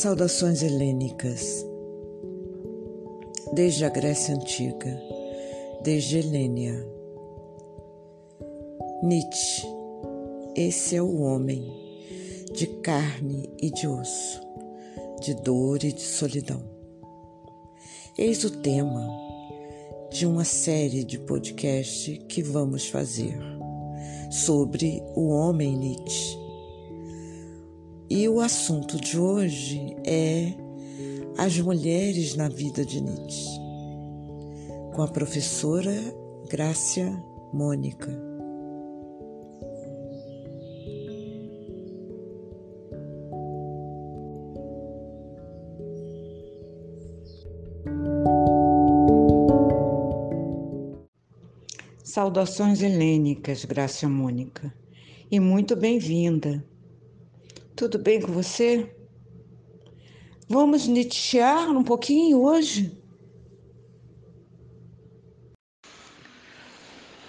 Saudações helênicas. Desde a Grécia Antiga, desde Helênia. Nietzsche, esse é o homem, de carne e de osso, de dor e de solidão. Eis o tema de uma série de podcast que vamos fazer sobre o homem Nietzsche e o assunto de hoje é as mulheres na vida de Nietzsche, com a professora Grácia Mônica. Saudações helênicas, Grácia Mônica, e muito bem-vinda. Tudo bem com você? Vamos nitchear um pouquinho hoje?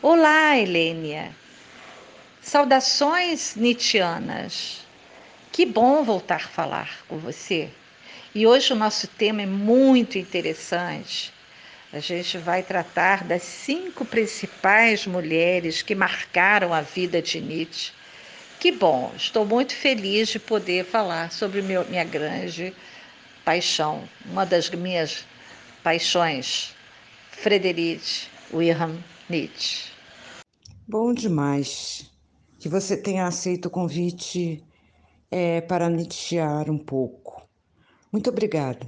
Olá, Helênia. Saudações nietzschianas. Que bom voltar a falar com você. E hoje o nosso tema é muito interessante. A gente vai tratar das cinco principais mulheres que marcaram a vida de Nietzsche que bom, estou muito feliz de poder falar sobre meu, minha grande paixão, uma das minhas paixões, Friedrich Wilhelm Nietzsche. Bom demais que você tenha aceito o convite é, para Nietzschear um pouco. Muito obrigada.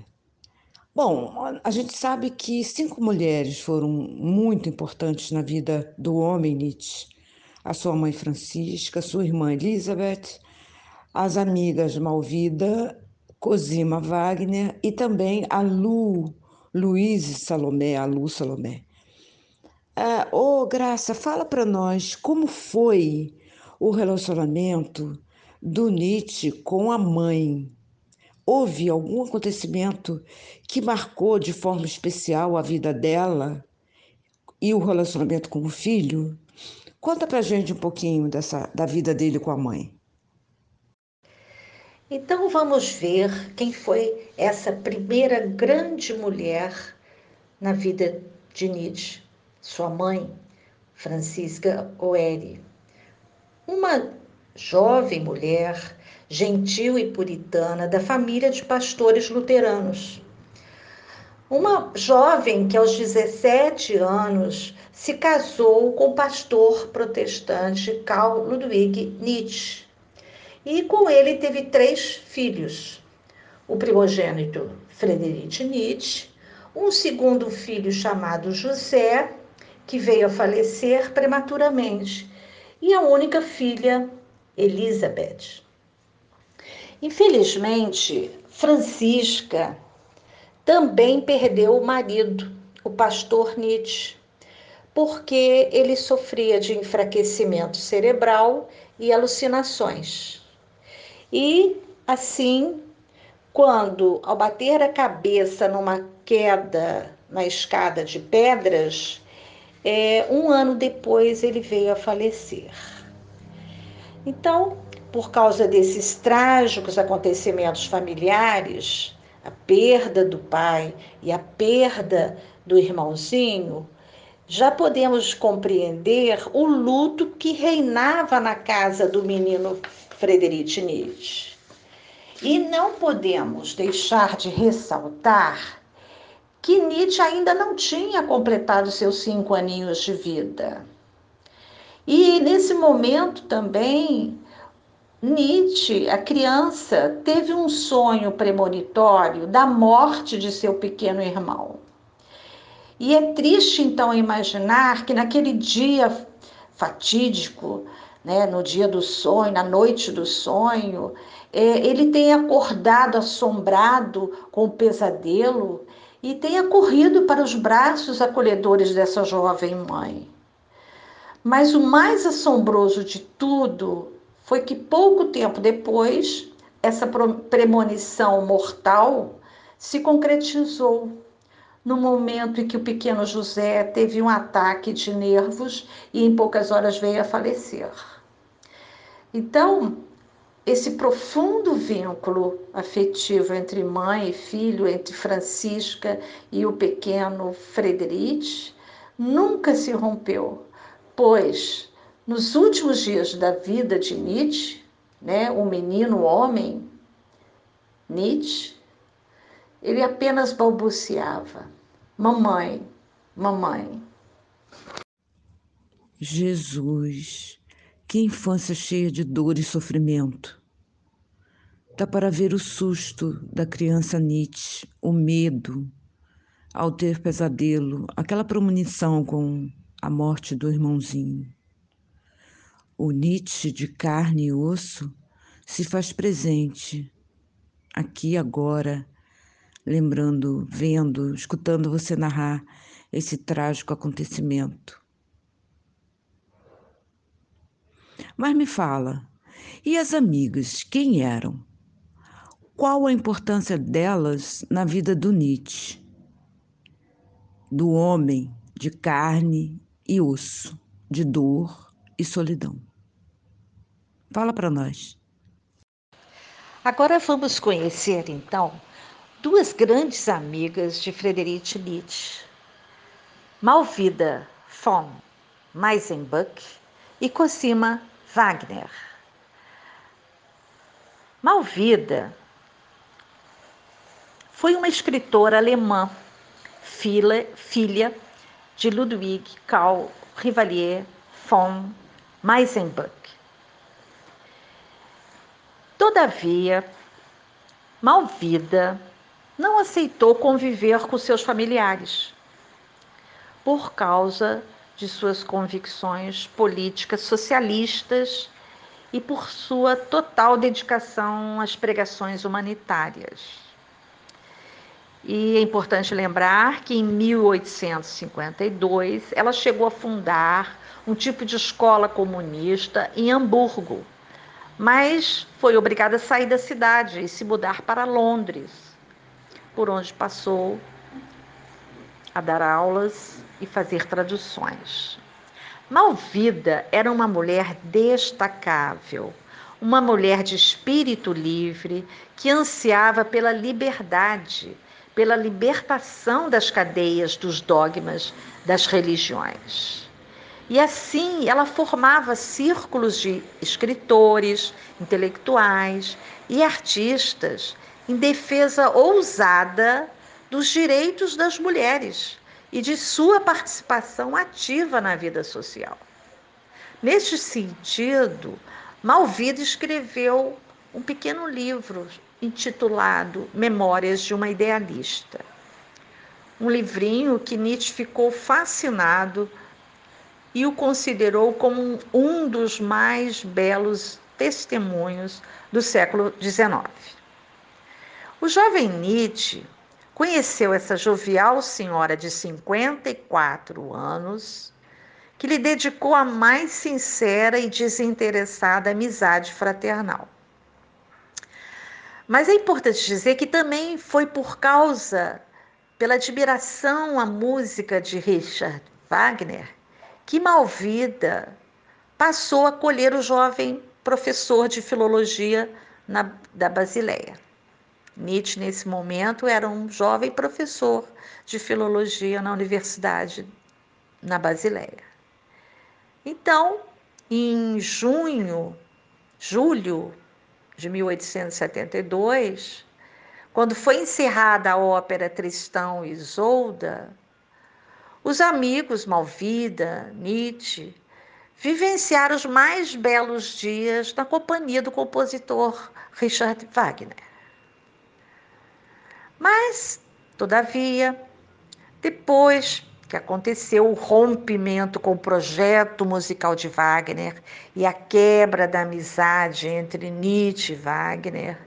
Bom, a gente sabe que cinco mulheres foram muito importantes na vida do homem Nietzsche a sua mãe Francisca, sua irmã Elizabeth, as amigas Malvida, Cosima Wagner e também a Lu, Luiz Salomé, a Lu Salomé. Ah, oh, Graça, fala para nós como foi o relacionamento do Nietzsche com a mãe. Houve algum acontecimento que marcou de forma especial a vida dela e o relacionamento com o filho? Conta pra gente um pouquinho dessa, da vida dele com a mãe. Então vamos ver quem foi essa primeira grande mulher na vida de Nietzsche, sua mãe, Francisca Oeri. Uma jovem mulher, gentil e puritana, da família de pastores luteranos. Uma jovem que aos 17 anos se casou com o pastor protestante Carl Ludwig Nietzsche. E com ele teve três filhos. O primogênito Friedrich Nietzsche, um segundo filho chamado José, que veio a falecer prematuramente, e a única filha, Elizabeth. Infelizmente, Francisca também perdeu o marido, o pastor Nietzsche, porque ele sofria de enfraquecimento cerebral e alucinações. E assim, quando ao bater a cabeça numa queda na escada de pedras, é, um ano depois ele veio a falecer. Então, por causa desses trágicos acontecimentos familiares, a perda do pai e a perda do irmãozinho, já podemos compreender o luto que reinava na casa do menino Frederic Nietzsche. E não podemos deixar de ressaltar que Nietzsche ainda não tinha completado seus cinco aninhos de vida. E nesse momento também Nietzsche, a criança, teve um sonho premonitório da morte de seu pequeno irmão. E é triste então imaginar que naquele dia fatídico, né, no dia do sonho, na noite do sonho, é, ele tenha acordado assombrado com o pesadelo e tenha corrido para os braços acolhedores dessa jovem mãe. Mas o mais assombroso de tudo foi que pouco tempo depois, essa premonição mortal se concretizou no momento em que o pequeno José teve um ataque de nervos e em poucas horas veio a falecer. Então, esse profundo vínculo afetivo entre mãe e filho, entre Francisca e o pequeno Frederic, nunca se rompeu, pois nos últimos dias da vida de Nietzsche, né, o menino homem, Nietzsche, ele apenas balbuciava: Mamãe, mamãe. Jesus, que infância cheia de dor e sofrimento. Dá para ver o susto da criança Nietzsche, o medo ao ter pesadelo, aquela premonição com a morte do irmãozinho. O Nietzsche de carne e osso se faz presente aqui agora, lembrando, vendo, escutando você narrar esse trágico acontecimento. Mas me fala, e as amigas, quem eram? Qual a importância delas na vida do Nietzsche? Do homem de carne e osso, de dor e solidão. Fala para nós. Agora vamos conhecer então duas grandes amigas de Friedrich Nietzsche, Malvida von Meisenbuck e Cosima Wagner. Malvida foi uma escritora alemã, filha, filha de Ludwig Karl Rivalier von Meisenbuck. Todavia, Malvida não aceitou conviver com seus familiares por causa de suas convicções políticas socialistas e por sua total dedicação às pregações humanitárias. E é importante lembrar que em 1852 ela chegou a fundar um tipo de escola comunista em Hamburgo, mas foi obrigada a sair da cidade e se mudar para Londres, por onde passou a dar aulas e fazer traduções. Malvida era uma mulher destacável, uma mulher de espírito livre que ansiava pela liberdade, pela libertação das cadeias dos dogmas das religiões. E assim ela formava círculos de escritores, intelectuais e artistas em defesa ousada dos direitos das mulheres e de sua participação ativa na vida social. Neste sentido, Malvida escreveu um pequeno livro intitulado Memórias de uma Idealista. Um livrinho que Nietzsche ficou fascinado e o considerou como um dos mais belos testemunhos do século XIX. O jovem Nietzsche conheceu essa jovial senhora de 54 anos, que lhe dedicou a mais sincera e desinteressada amizade fraternal. Mas é importante dizer que também foi por causa, pela admiração à música de Richard Wagner, que Malvida passou a acolher o jovem professor de filologia na, da Basileia. Nietzsche, nesse momento, era um jovem professor de filologia na Universidade na Basileia. Então, em junho, julho de 1872, quando foi encerrada a ópera Tristão e Isolda, os amigos Malvida, Nietzsche, vivenciaram os mais belos dias na companhia do compositor Richard Wagner. Mas, todavia, depois que aconteceu o rompimento com o projeto musical de Wagner e a quebra da amizade entre Nietzsche e Wagner,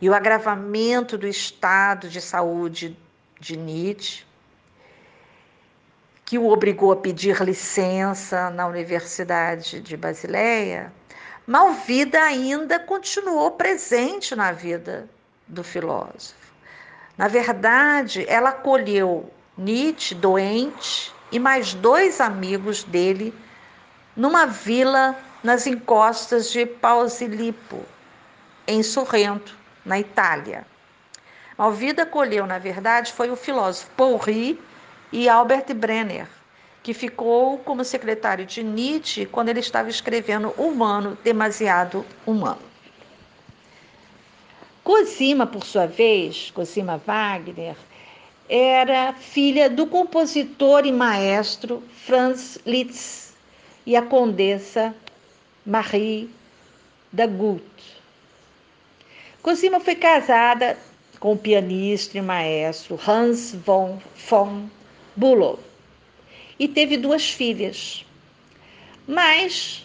e o agravamento do estado de saúde de Nietzsche, que o obrigou a pedir licença na Universidade de Basileia, Malvida ainda continuou presente na vida do filósofo. Na verdade, ela acolheu Nietzsche doente e mais dois amigos dele numa vila nas encostas de Pausilipo, em Sorrento, na Itália. Malvida acolheu, na verdade, foi o filósofo Paul Riet e Albert Brenner, que ficou como secretário de Nietzsche quando ele estava escrevendo Humano, Demasiado Humano. Cosima, por sua vez, Cosima Wagner, era filha do compositor e maestro Franz Liszt e a condessa Marie Dagout. Cosima foi casada com o pianista e maestro Hans von, von Bülow e teve duas filhas. Mas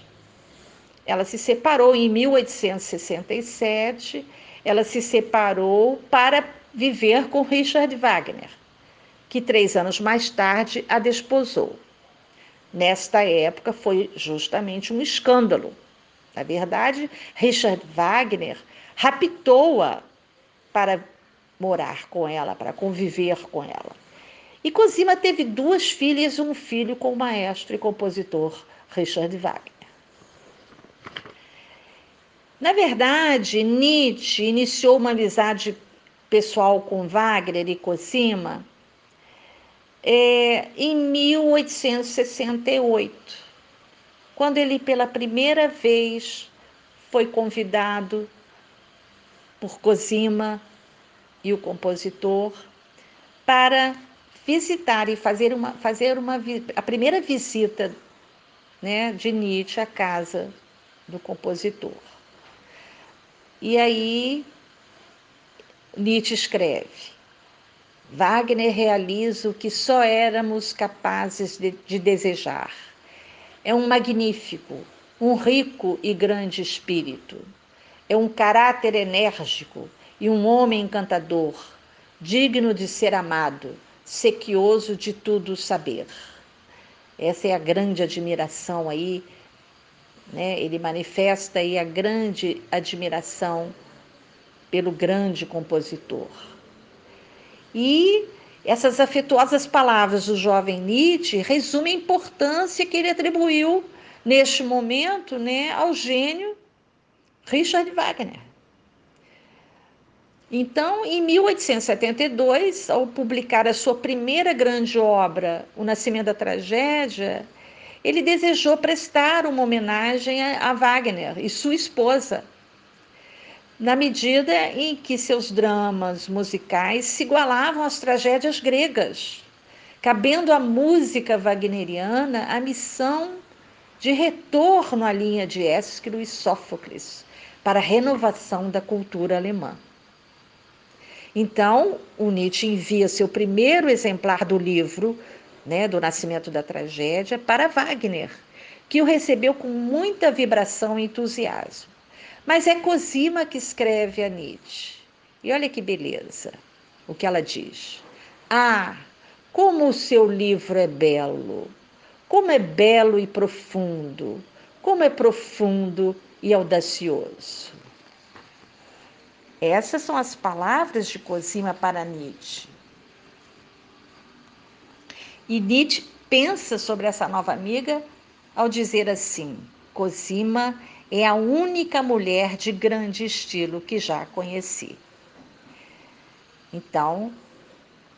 ela se separou em 1867, ela se separou para viver com Richard Wagner, que três anos mais tarde a desposou. Nesta época foi justamente um escândalo. Na verdade, Richard Wagner raptou-a para morar com ela, para conviver com ela. E Cosima teve duas filhas e um filho com o maestro e compositor Richard Wagner. Na verdade, Nietzsche iniciou uma amizade pessoal com Wagner e Cosima é, em 1868, quando ele pela primeira vez foi convidado por Cosima e o compositor para visitar e fazer uma, fazer uma a primeira visita né, de Nietzsche à casa do compositor. E aí Nietzsche escreve: Wagner realiza o que só éramos capazes de, de desejar. É um magnífico, um rico e grande espírito. É um caráter enérgico e um homem encantador, digno de ser amado, sequioso de tudo saber. Essa é a grande admiração aí, né? Ele manifesta aí a grande admiração pelo grande compositor. E essas afetuosas palavras do jovem Nietzsche resumem a importância que ele atribuiu neste momento, né, ao gênio Richard Wagner. Então, em 1872, ao publicar a sua primeira grande obra, O Nascimento da Tragédia, ele desejou prestar uma homenagem a Wagner e sua esposa, na medida em que seus dramas musicais se igualavam às tragédias gregas, cabendo à música wagneriana a missão de retorno à linha de Ésquilo e Sófocles para a renovação da cultura alemã. Então, o Nietzsche envia seu primeiro exemplar do livro, né, do Nascimento da Tragédia, para Wagner, que o recebeu com muita vibração e entusiasmo. Mas é Cosima que escreve a Nietzsche. E olha que beleza o que ela diz. Ah, como o seu livro é belo! Como é belo e profundo! Como é profundo e audacioso! Essas são as palavras de Cosima para Nietzsche. E Nietzsche pensa sobre essa nova amiga ao dizer assim: Cosima é a única mulher de grande estilo que já conheci. Então,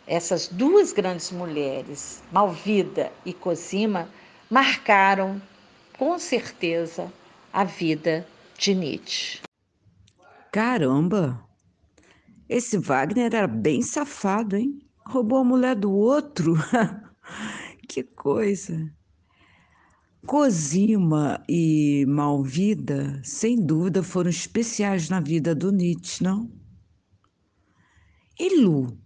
essas duas grandes mulheres, Malvida e Cosima, marcaram com certeza a vida de Nietzsche. Caramba! Esse Wagner era bem safado, hein? Roubou a mulher do outro. que coisa! Cosima e Malvida, sem dúvida, foram especiais na vida do Nietzsche, não? E Lu?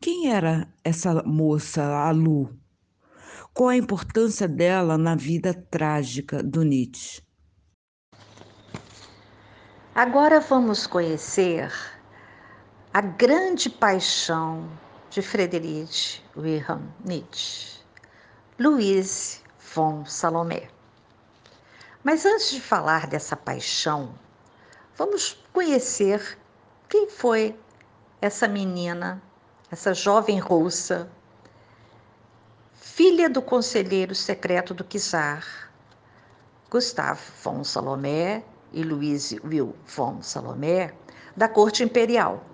Quem era essa moça, a Lu? Qual a importância dela na vida trágica do Nietzsche? Agora vamos conhecer a grande paixão de Friedrich Wilhelm Nietzsche, Louise von Salomé. Mas antes de falar dessa paixão, vamos conhecer quem foi essa menina, essa jovem russa, filha do conselheiro secreto do czar, Gustav von Salomé e Louise von Salomé da corte imperial.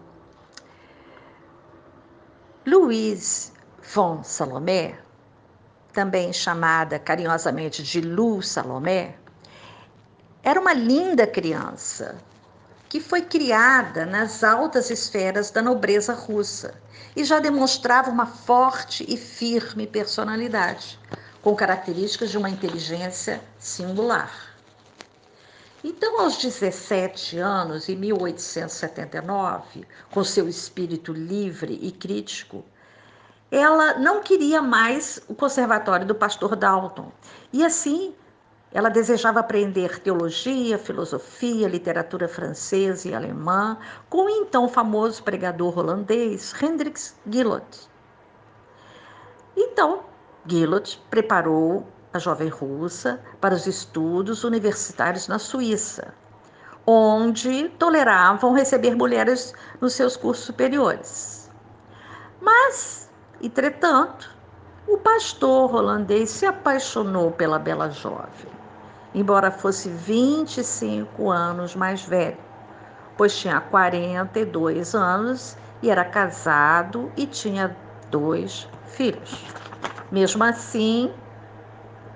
Louise von Salomé, também chamada carinhosamente de Lu Salomé, era uma linda criança que foi criada nas altas esferas da nobreza russa e já demonstrava uma forte e firme personalidade, com características de uma inteligência singular. Então, aos 17 anos, em 1879, com seu espírito livre e crítico, ela não queria mais o conservatório do pastor Dalton e assim ela desejava aprender teologia, filosofia, literatura francesa e alemã com o então famoso pregador holandês Hendrix Gillot. Então, Gillot preparou a jovem russa para os estudos universitários na Suíça, onde toleravam receber mulheres nos seus cursos superiores. Mas, entretanto, o pastor holandês se apaixonou pela bela jovem embora fosse 25 anos mais velho, pois tinha 42 anos e era casado e tinha dois filhos. Mesmo assim,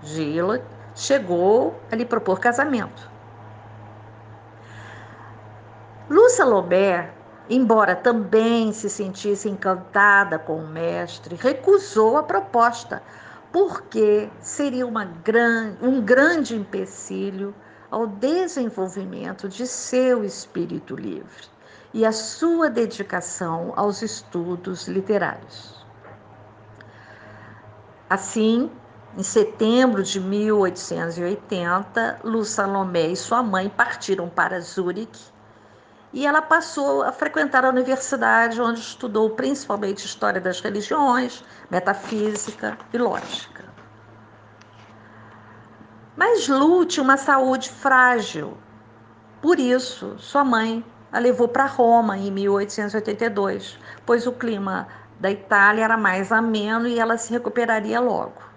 Gila chegou a lhe propor casamento. Lúcia Lobert, embora também se sentisse encantada com o mestre, recusou a proposta, porque seria gran, um grande empecilho ao desenvolvimento de seu espírito livre e a sua dedicação aos estudos literários. Assim, em setembro de 1880, Lu Salomé e sua mãe partiram para Zurique e ela passou a frequentar a universidade, onde estudou principalmente história das religiões, metafísica e lógica. Mas Lu tinha uma saúde frágil. Por isso, sua mãe a levou para Roma em 1882, pois o clima da Itália era mais ameno e ela se recuperaria logo.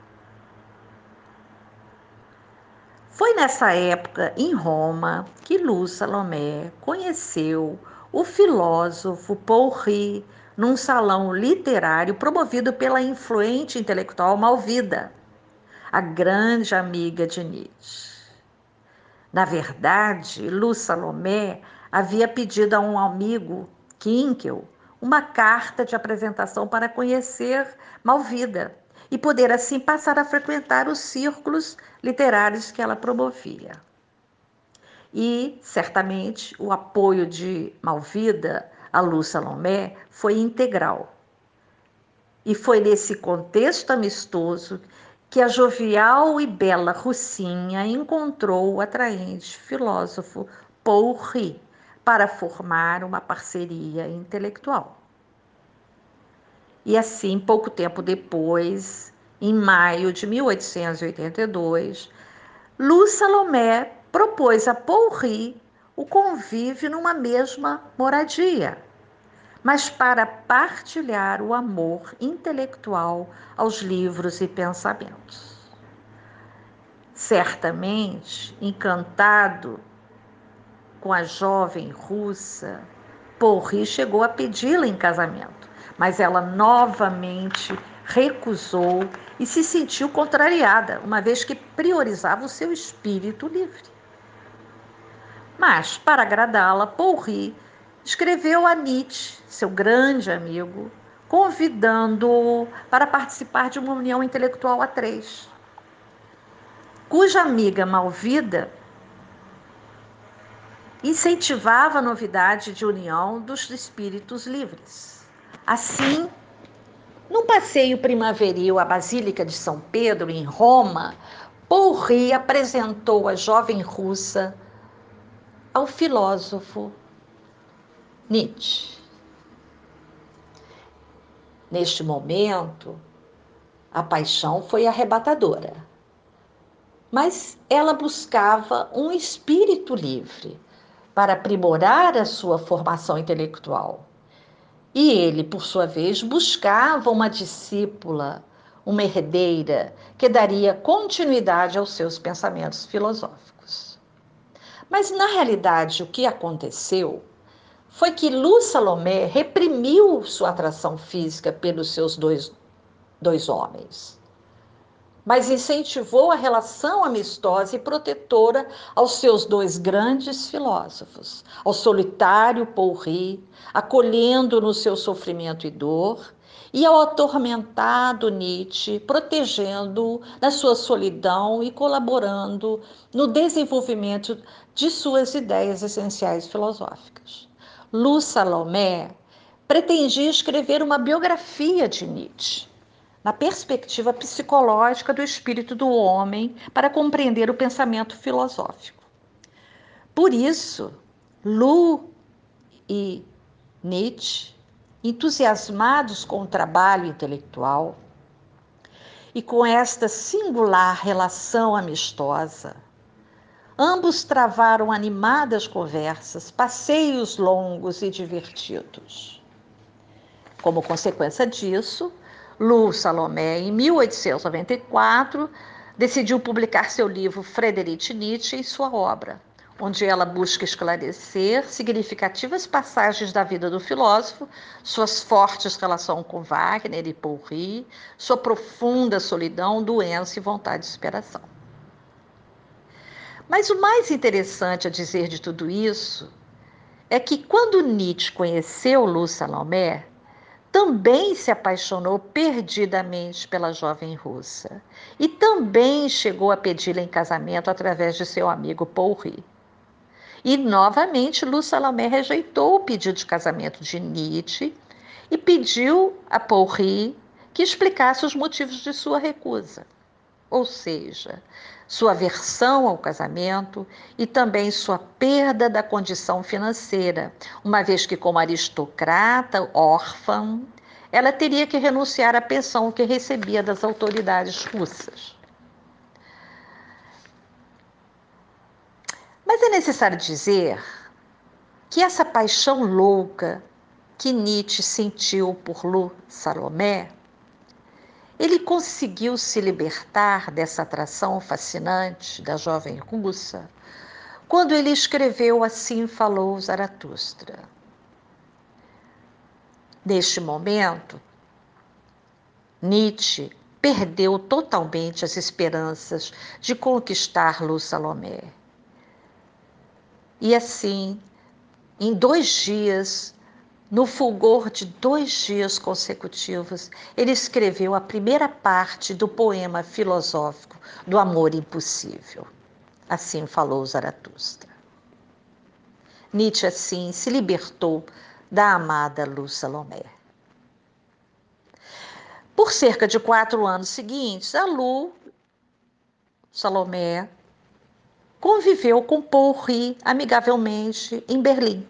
Foi nessa época, em Roma, que Lu Salomé conheceu o filósofo Paul Riet num salão literário promovido pela influente intelectual Malvida, a grande amiga de Nietzsche. Na verdade, Lu Salomé havia pedido a um amigo, Kinkel, uma carta de apresentação para conhecer Malvida e poder assim passar a frequentar os círculos literários que ela promovia. E, certamente, o apoio de Malvida a Lu Salomé foi integral. E foi nesse contexto amistoso que a jovial e bela Russinha encontrou o atraente filósofo Paul Ri para formar uma parceria intelectual. E assim, pouco tempo depois, em maio de 1882, Lu Salomé propôs a Paul Ri o convívio numa mesma moradia, mas para partilhar o amor intelectual aos livros e pensamentos. Certamente, encantado com a jovem russa, Paul Ri chegou a pedi-la em casamento mas ela novamente recusou e se sentiu contrariada, uma vez que priorizava o seu espírito livre. Mas, para agradá-la, Paul escreveu a Nietzsche, seu grande amigo, convidando-o para participar de uma união intelectual a três, cuja amiga Malvida incentivava a novidade de união dos espíritos livres. Assim, num passeio primaveril à Basílica de São Pedro, em Roma, Pourri apresentou a jovem russa ao filósofo Nietzsche. Neste momento, a paixão foi arrebatadora, mas ela buscava um espírito livre para aprimorar a sua formação intelectual e ele, por sua vez, buscava uma discípula, uma herdeira, que daria continuidade aos seus pensamentos filosóficos. Mas na realidade, o que aconteceu foi que Lu Salomé reprimiu sua atração física pelos seus dois, dois homens, mas incentivou a relação amistosa e protetora aos seus dois grandes filósofos, ao solitário Paul Ricoeur, acolhendo no seu sofrimento e dor, e ao atormentado Nietzsche, protegendo-o na sua solidão e colaborando no desenvolvimento de suas ideias essenciais filosóficas. Lu Salomé pretendia escrever uma biografia de Nietzsche, na perspectiva psicológica do espírito do homem, para compreender o pensamento filosófico. Por isso, Lu e Nietzsche entusiasmados com o trabalho intelectual e com esta singular relação amistosa. Ambos travaram animadas conversas, passeios longos e divertidos. Como consequência disso, Lu Salomé, em 1894, decidiu publicar seu livro Friedrich Nietzsche e sua obra, onde ela busca esclarecer significativas passagens da vida do filósofo, suas fortes relações com Wagner e Ricoeur, sua profunda solidão, doença e vontade de superação. Mas o mais interessante a dizer de tudo isso é que quando Nietzsche conheceu Lu Salomé, também se apaixonou perdidamente pela jovem russa e também chegou a pedi-la em casamento através de seu amigo Paul Ricoeur. E novamente Lu Salomé rejeitou o pedido de casamento de Nietzsche e pediu a Paul Ricoeur que explicasse os motivos de sua recusa. Ou seja, sua aversão ao casamento e também sua perda da condição financeira, uma vez que, como aristocrata órfã, ela teria que renunciar à pensão que recebia das autoridades russas. Mas é necessário dizer que essa paixão louca que Nietzsche sentiu por Lu Salomé, ele conseguiu se libertar dessa atração fascinante da jovem russa quando ele escreveu Assim Falou Zaratustra. Neste momento, Nietzsche perdeu totalmente as esperanças de conquistar Lu Salomé. E assim, em dois dias, no fulgor de dois dias consecutivos, ele escreveu a primeira parte do poema filosófico do amor impossível. Assim falou Zaratustra. Nietzsche, assim, se libertou da amada Lu Salomé. Por cerca de quatro anos seguintes, a Lu Salomé conviveu com Paul Ricoeur amigavelmente em Berlim.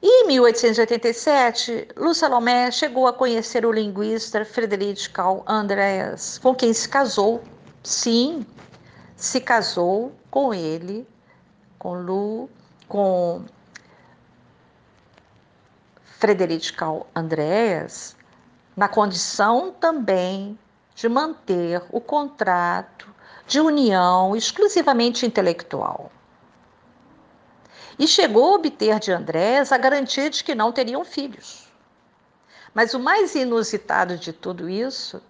E em 1887, Lu Salomé chegou a conhecer o linguista Friedrich Karl Andreas, com quem se casou. Sim, se casou com ele, com Lu, com Friedrich Karl Andreas, na condição também de manter o contrato de união exclusivamente intelectual. E chegou a obter de Andrés a garantia de que não teriam filhos. Mas o mais inusitado de tudo isso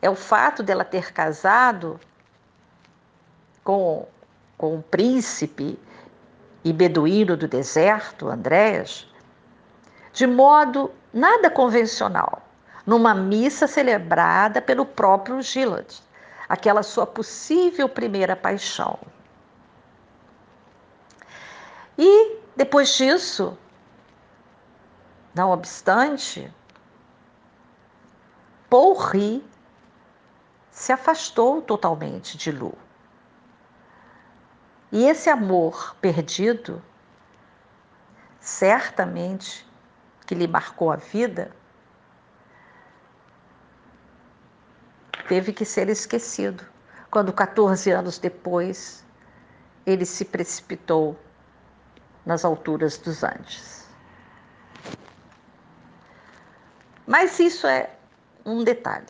é o fato dela ter casado com, com um príncipe e beduíno do deserto, Andrés, de modo nada convencional, numa missa celebrada pelo próprio Gilad aquela sua possível primeira paixão. E depois disso, não obstante, Paul Ri se afastou totalmente de Lu. E esse amor perdido, certamente que lhe marcou a vida, teve que ser esquecido, quando 14 anos depois ele se precipitou nas alturas dos Andes. Mas isso é um detalhe,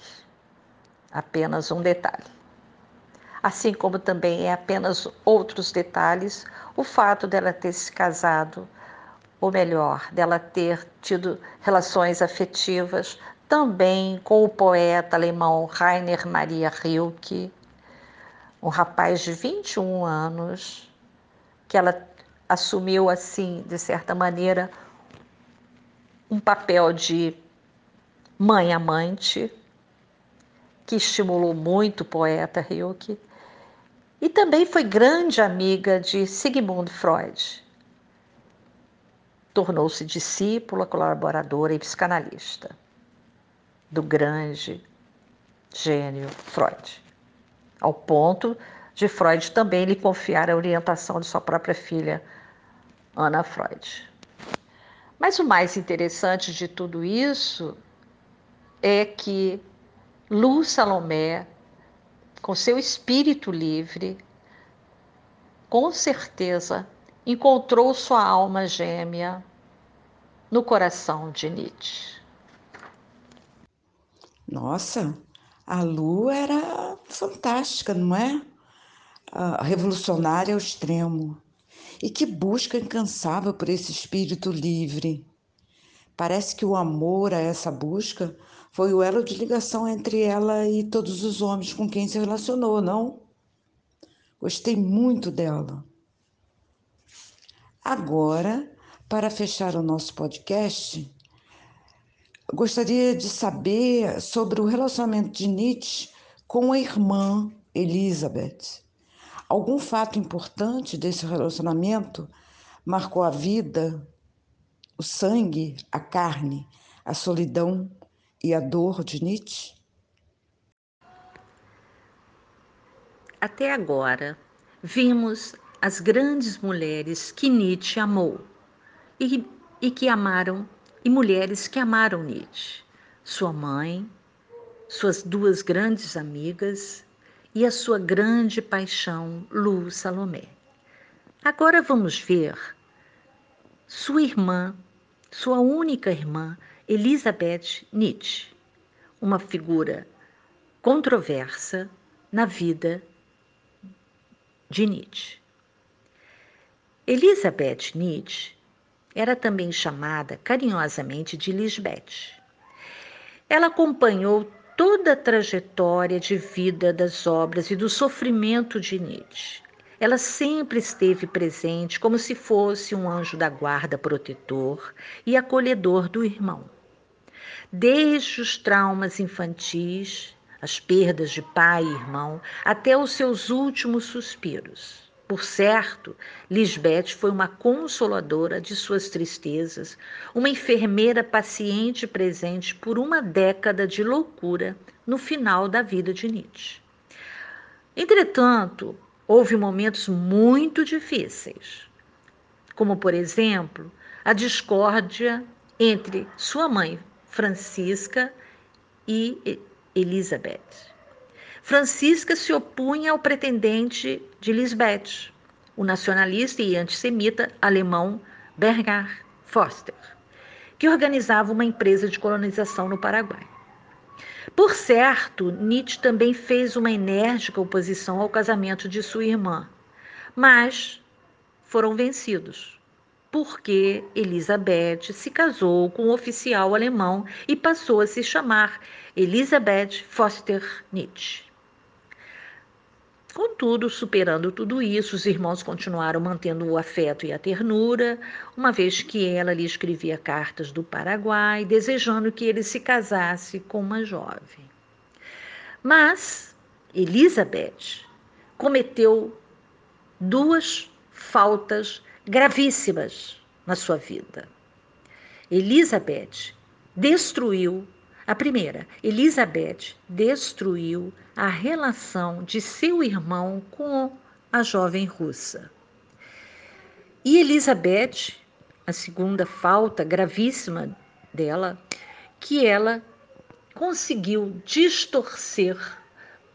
apenas um detalhe. assim como também é apenas outros detalhes o fato dela ter se casado, ou melhor, dela ter tido relações afetivas também com o poeta alemão Rainer Maria Rilke, um rapaz de 21 anos, que ela assumiu assim, de certa maneira, um papel de mãe amante, que estimulou muito o poeta Rilke, e também foi grande amiga de Sigmund Freud. Tornou-se discípula, colaboradora e psicanalista do grande gênio Freud, ao ponto de Freud também lhe confiar a orientação de sua própria filha, Ana Freud. Mas o mais interessante de tudo isso é que Lu Salomé, com seu espírito livre, com certeza encontrou sua alma gêmea no coração de Nietzsche. Nossa, a Lu era fantástica, não é? Revolucionária ao extremo. E que busca incansável por esse espírito livre. Parece que o amor a essa busca foi o elo de ligação entre ela e todos os homens com quem se relacionou, não? Gostei muito dela. Agora, para fechar o nosso podcast, gostaria de saber sobre o relacionamento de Nietzsche com a irmã Elizabeth. Algum fato importante desse relacionamento marcou a vida, o sangue, a carne, a solidão e a dor de Nietzsche? Até agora, vimos as grandes mulheres que Nietzsche amou e, e que amaram e mulheres que amaram Nietzsche, sua mãe, suas duas grandes amigas e a sua grande paixão, Lu Salomé. Agora vamos ver sua irmã, sua única irmã, Elizabeth Nietzsche, uma figura controversa na vida de Nietzsche. Elizabeth Nietzsche era também chamada carinhosamente de Lisbeth. Ela acompanhou toda a trajetória de vida das obras e do sofrimento de Nietzsche. Ela sempre esteve presente como se fosse um anjo da guarda protetor e acolhedor do irmão. Desde os traumas infantis, as perdas de pai e irmão, até os seus últimos suspiros. Por certo, Lisbeth foi uma consoladora de suas tristezas, uma enfermeira paciente presente por uma década de loucura no final da vida de Nietzsche. Entretanto, houve momentos muito difíceis, como, por exemplo, a discórdia entre sua mãe, Francisca, e Elizabeth. Francisca se opunha ao pretendente de Lisbeth, o nacionalista e antissemita alemão Bernhard Foster, que organizava uma empresa de colonização no Paraguai. Por certo, Nietzsche também fez uma enérgica oposição ao casamento de sua irmã, mas foram vencidos, porque Elizabeth se casou com um oficial alemão e passou a se chamar Elizabeth Foster Nietzsche. Contudo, superando tudo isso, os irmãos continuaram mantendo o afeto e a ternura, uma vez que ela lhe escrevia cartas do Paraguai, desejando que ele se casasse com uma jovem. Mas Elizabeth cometeu duas faltas gravíssimas na sua vida. Elizabeth destruiu a primeira, Elizabeth destruiu a relação de seu irmão com a jovem russa. E Elizabeth, a segunda falta gravíssima dela, que ela conseguiu distorcer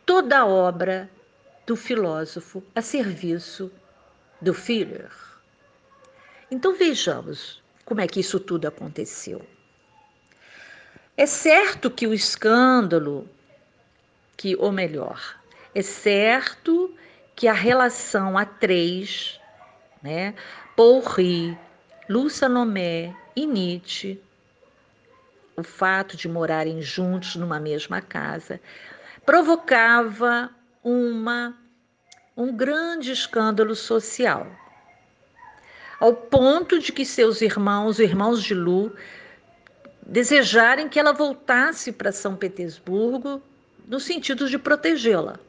toda a obra do filósofo a serviço do Führer. Então vejamos como é que isso tudo aconteceu. É certo que o escândalo, que ou melhor, É certo que a relação a três, né, Paul Rie, Lu Salomé e Nietzsche, o fato de morarem juntos numa mesma casa, provocava uma, um grande escândalo social, ao ponto de que seus irmãos, os irmãos de Lu, desejarem que ela voltasse para São Petersburgo no sentido de protegê-la.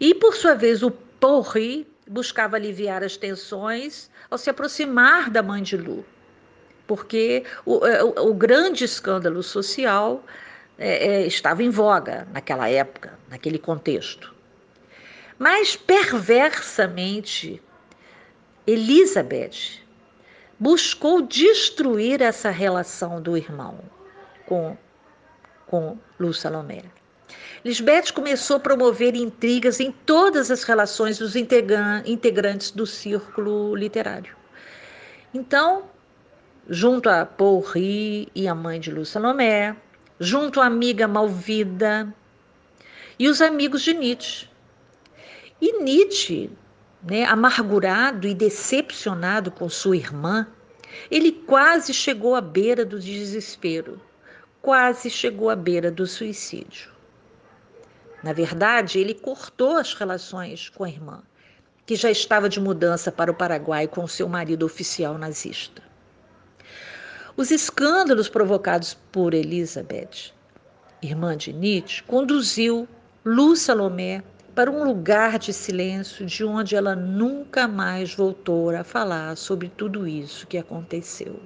E, por sua vez, o Porri buscava aliviar as tensões ao se aproximar da mãe de Lu, porque o, é, o, o grande escândalo social é, é, estava em voga naquela época, naquele contexto. Mas, perversamente, Elizabeth buscou destruir essa relação do irmão com, com Lu Salomé. Lisbeth começou a promover intrigas em todas as relações dos integrantes do círculo literário. Então, junto a Paul Rie e a mãe de Lu Salomé, junto à amiga Malvida e os amigos de Nietzsche. E Nietzsche, né, amargurado e decepcionado com sua irmã, ele quase chegou à beira do desespero, quase chegou à beira do suicídio. Na verdade, ele cortou as relações com a irmã, que já estava de mudança para o Paraguai com seu marido oficial nazista. Os escândalos provocados por Elizabeth, irmã de Nietzsche, conduziu Lu Salomé para um lugar de silêncio de onde ela nunca mais voltou a falar sobre tudo isso que aconteceu.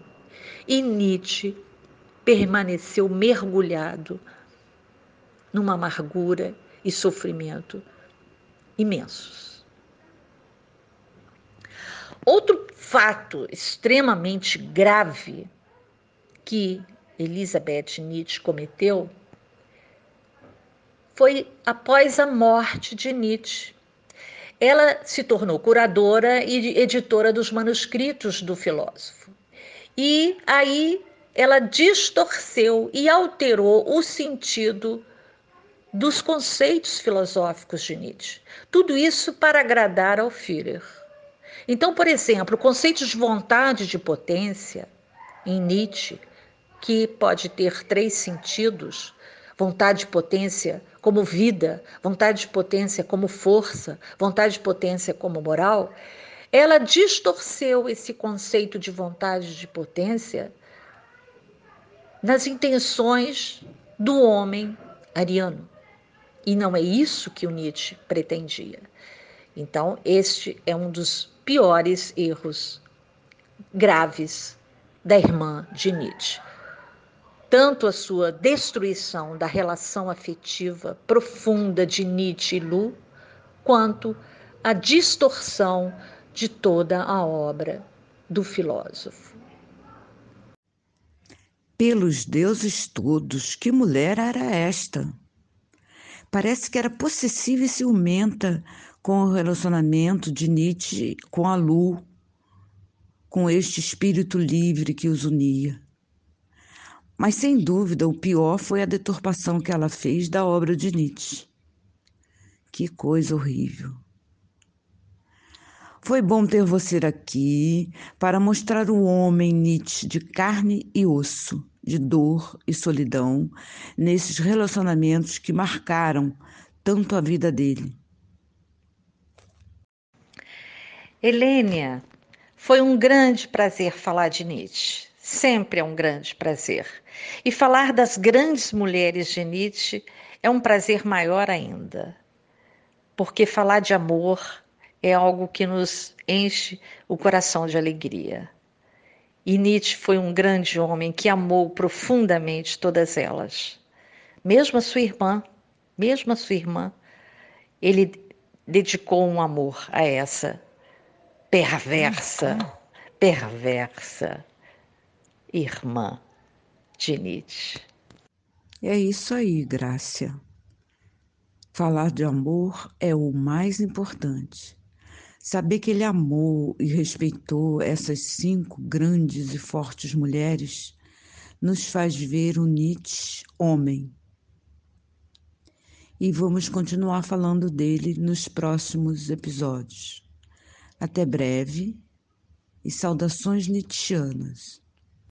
E Nietzsche permaneceu mergulhado numa amargura e sofrimento imensos. Outro fato extremamente grave que Elizabeth Nietzsche cometeu foi após a morte de Nietzsche. Ela se tornou curadora e editora dos manuscritos do filósofo. E aí ela distorceu e alterou o sentido dos conceitos filosóficos de Nietzsche. Tudo isso para agradar ao Führer. Então, por exemplo, o conceito de vontade de potência em Nietzsche, que pode ter três sentidos: vontade de potência como vida, vontade de potência como força, vontade de potência como moral, ela distorceu esse conceito de vontade de potência nas intenções do homem ariano. E não é isso que o Nietzsche pretendia. Então, este é um dos piores erros graves da irmã de Nietzsche. Tanto a sua destruição da relação afetiva profunda de Nietzsche e Lu, quanto a distorção de toda a obra do filósofo. Pelos deuses todos, que mulher era esta? Parece que era possessiva e ciumenta com o relacionamento de Nietzsche com a Lu, com este espírito livre que os unia. Mas sem dúvida o pior foi a deturpação que ela fez da obra de Nietzsche. Que coisa horrível. Foi bom ter você aqui para mostrar o homem Nietzsche de carne e osso, de dor e solidão nesses relacionamentos que marcaram tanto a vida dele. Helênia, foi um grande prazer falar de Nietzsche. Sempre é um grande prazer. E falar das grandes mulheres de Nietzsche é um prazer maior ainda. Porque falar de amor é algo que nos enche o coração de alegria. E Nietzsche foi um grande homem que amou profundamente todas elas. Mesmo a sua irmã, mesmo a sua irmã, ele dedicou um amor a essa perversa, perversa irmã de Nietzsche. É isso aí, Grácia. Falar de amor é o mais importante. Saber que ele amou e respeitou essas cinco grandes e fortes mulheres nos faz ver o Nietzsche homem. e vamos continuar falando dele nos próximos episódios. Até breve e saudações nietzschianas.